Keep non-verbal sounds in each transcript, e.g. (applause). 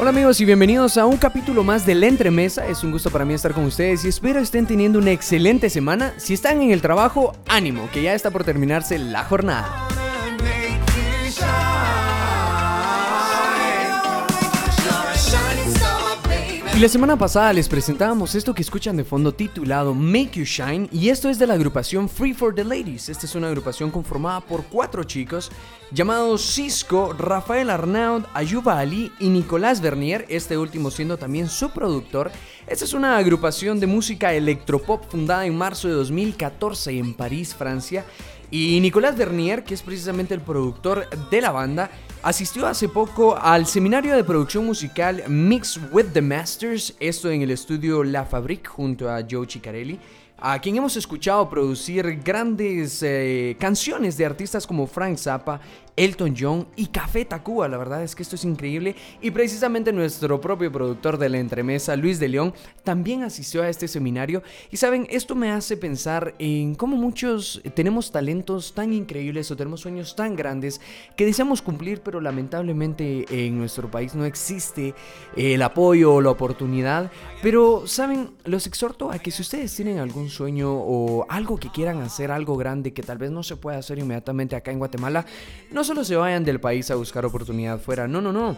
Hola amigos y bienvenidos a un capítulo más de La Entremesa. Es un gusto para mí estar con ustedes y espero estén teniendo una excelente semana. Si están en el trabajo, ánimo, que ya está por terminarse la jornada. Y la semana pasada les presentábamos esto que escuchan de fondo titulado Make You Shine y esto es de la agrupación Free for the Ladies. Esta es una agrupación conformada por cuatro chicos llamados Cisco, Rafael Arnaud, Ayuba Ali y Nicolás Bernier, este último siendo también su productor. Esta es una agrupación de música electropop fundada en marzo de 2014 en París, Francia. Y Nicolás Bernier, que es precisamente el productor de la banda, asistió hace poco al seminario de producción musical Mix with the Masters, esto en el estudio La Fabrique junto a Joe Ciccarelli a quien hemos escuchado producir grandes eh, canciones de artistas como Frank Zappa, Elton John y Café Tacuba. La verdad es que esto es increíble. Y precisamente nuestro propio productor de la entremesa, Luis de León, también asistió a este seminario. Y saben, esto me hace pensar en cómo muchos tenemos talentos tan increíbles o tenemos sueños tan grandes que deseamos cumplir, pero lamentablemente en nuestro país no existe el apoyo o la oportunidad. Pero, saben, los exhorto a que si ustedes tienen algún sueño o algo que quieran hacer, algo grande que tal vez no se pueda hacer inmediatamente acá en Guatemala, no solo se vayan del país a buscar oportunidad fuera, no, no, no.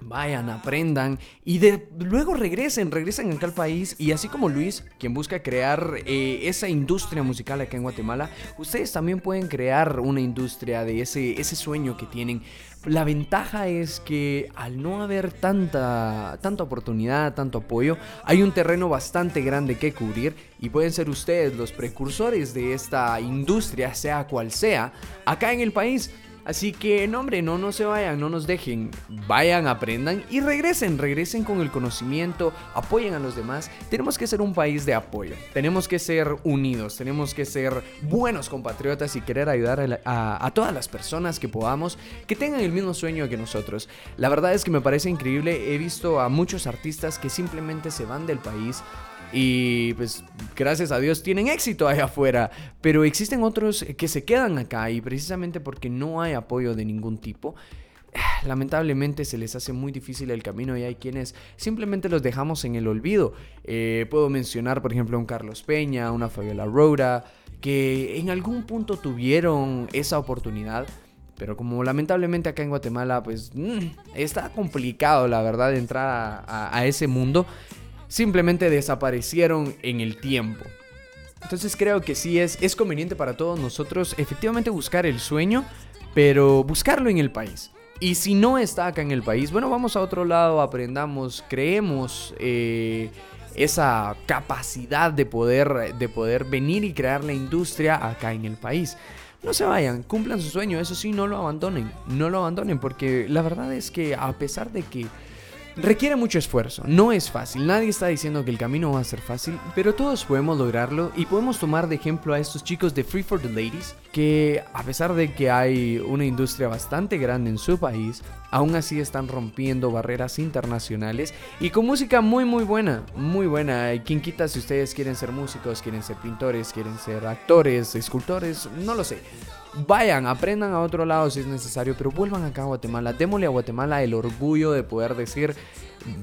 Vayan, aprendan y de, luego regresen, regresen acá al país y así como Luis, quien busca crear eh, esa industria musical acá en Guatemala, ustedes también pueden crear una industria de ese, ese sueño que tienen. La ventaja es que al no haber tanta, tanta oportunidad, tanto apoyo, hay un terreno bastante grande que cubrir y pueden ser ustedes los precursores de esta industria, sea cual sea, acá en el país. Así que, no hombre, no, no se vayan, no nos dejen. Vayan, aprendan y regresen, regresen con el conocimiento, apoyen a los demás. Tenemos que ser un país de apoyo, tenemos que ser unidos, tenemos que ser buenos compatriotas y querer ayudar a, a todas las personas que podamos que tengan el mismo sueño que nosotros. La verdad es que me parece increíble, he visto a muchos artistas que simplemente se van del país y pues gracias a Dios tienen éxito allá afuera. Pero existen otros que se quedan acá y precisamente porque no hay apoyo de ningún tipo. (sighs) Lamentablemente se les hace muy difícil el camino y hay quienes simplemente los dejamos en el olvido. Eh, puedo mencionar por ejemplo a un Carlos Peña, una Fabiola Roura, que en algún punto tuvieron esa oportunidad, pero como lamentablemente acá en Guatemala, pues mm, está complicado, la verdad, entrar a, ese mundo simplemente desaparecieron en el tiempo. Entonces creo que sí es, es conveniente para todos nosotros efectivamente buscar el sueño, pero buscarlo en el país. Y si no está acá en el país, bueno, vamos a otro lado, aprendamos, creemos eh, esa capacidad de poder, de poder venir y crear la industria acá en el país. No se vayan, cumplan su sueño, eso sí, no lo abandonen, no lo abandonen, porque la verdad es que a pesar de que Requiere mucho esfuerzo, no es fácil, nadie está diciendo que el camino va a ser fácil, pero todos podemos lograrlo y podemos tomar de ejemplo a estos chicos de Free for the Ladies, que a pesar de que hay una industria bastante grande en su país, aún así están rompiendo barreras internacionales y con música muy muy buena, muy buena. ¿Quién quita si ustedes quieren ser músicos, quieren ser pintores, quieren ser actores, escultores? No lo sé. Vayan, aprendan a otro lado si es necesario, pero vuelvan acá a Guatemala. Démosle a Guatemala el orgullo de poder decir,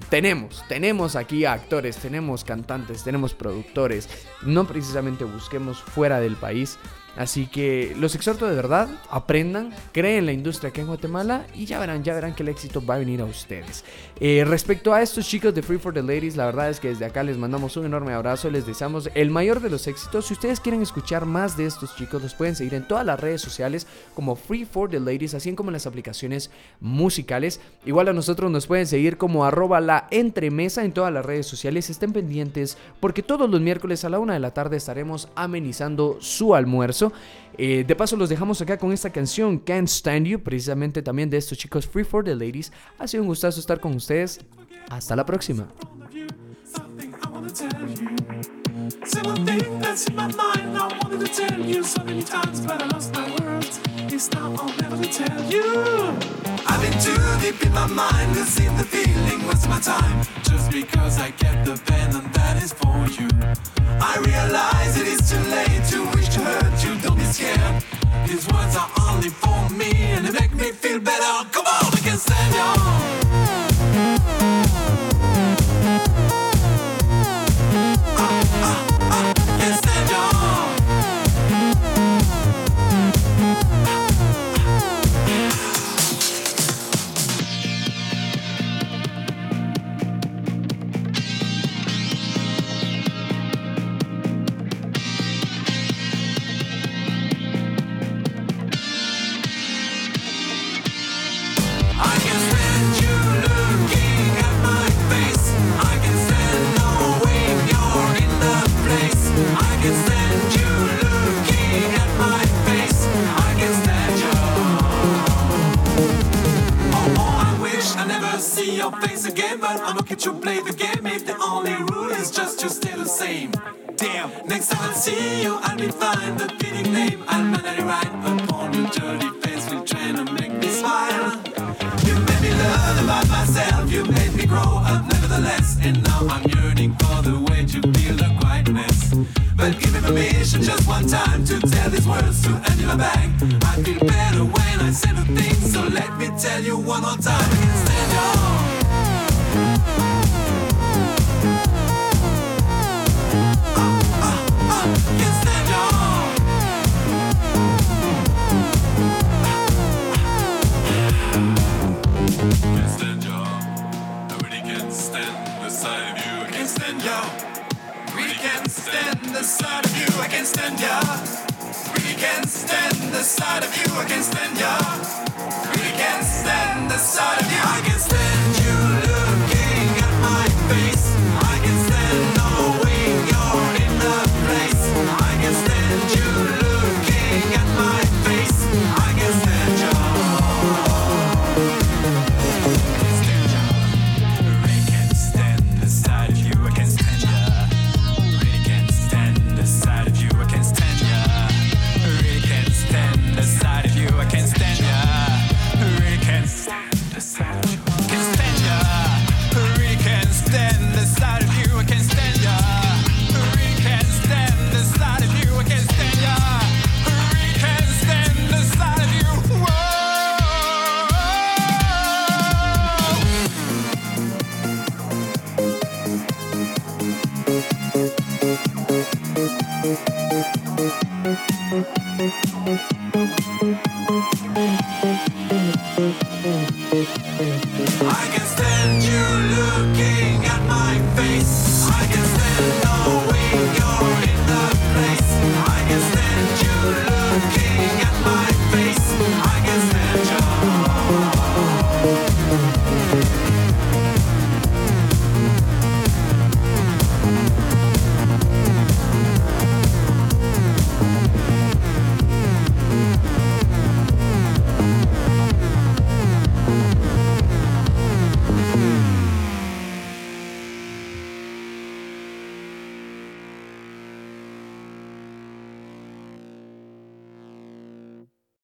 tenemos, tenemos aquí actores, tenemos cantantes, tenemos productores. No precisamente busquemos fuera del país Así que los exhorto de verdad, aprendan, creen la industria aquí en Guatemala y ya verán, ya verán que el éxito va a venir a ustedes. Eh, respecto a estos chicos de Free for the Ladies, la verdad es que desde acá les mandamos un enorme abrazo, les deseamos el mayor de los éxitos. Si ustedes quieren escuchar más de estos chicos, los pueden seguir en todas las redes sociales como Free for the Ladies, así como en las aplicaciones musicales. Igual a nosotros nos pueden seguir como arroba la entremesa en todas las redes sociales. Estén pendientes porque todos los miércoles a la una de la tarde estaremos amenizando su almuerzo. Eh, de paso los dejamos acá con esta canción Can't Stand You, precisamente también de estos chicos Free for the Ladies. Ha sido un gustazo estar con ustedes. Hasta la próxima. I realize it is too late to hurt scared. These words are only for me and they make me feel better. Come again, but I'ma catch you play the game. If the only rule is just to stay the same. Damn. Next time I see you, I'll be fine. The fitting name, I'll manually write upon your dirty face. Will trying to make me smile. You made me learn about myself. You made me grow up, nevertheless. And now I'm yearning for the way to feel the quietness. But give me permission just one time to tell these words to Angela Bang. I feel better when I say the things, so let me tell you one more time. Stand your Really can't stand the sight of you. I can't stand ya. Really can't stand the sight of you. I can't stand ya. Really can't stand the sight of you. I can't stand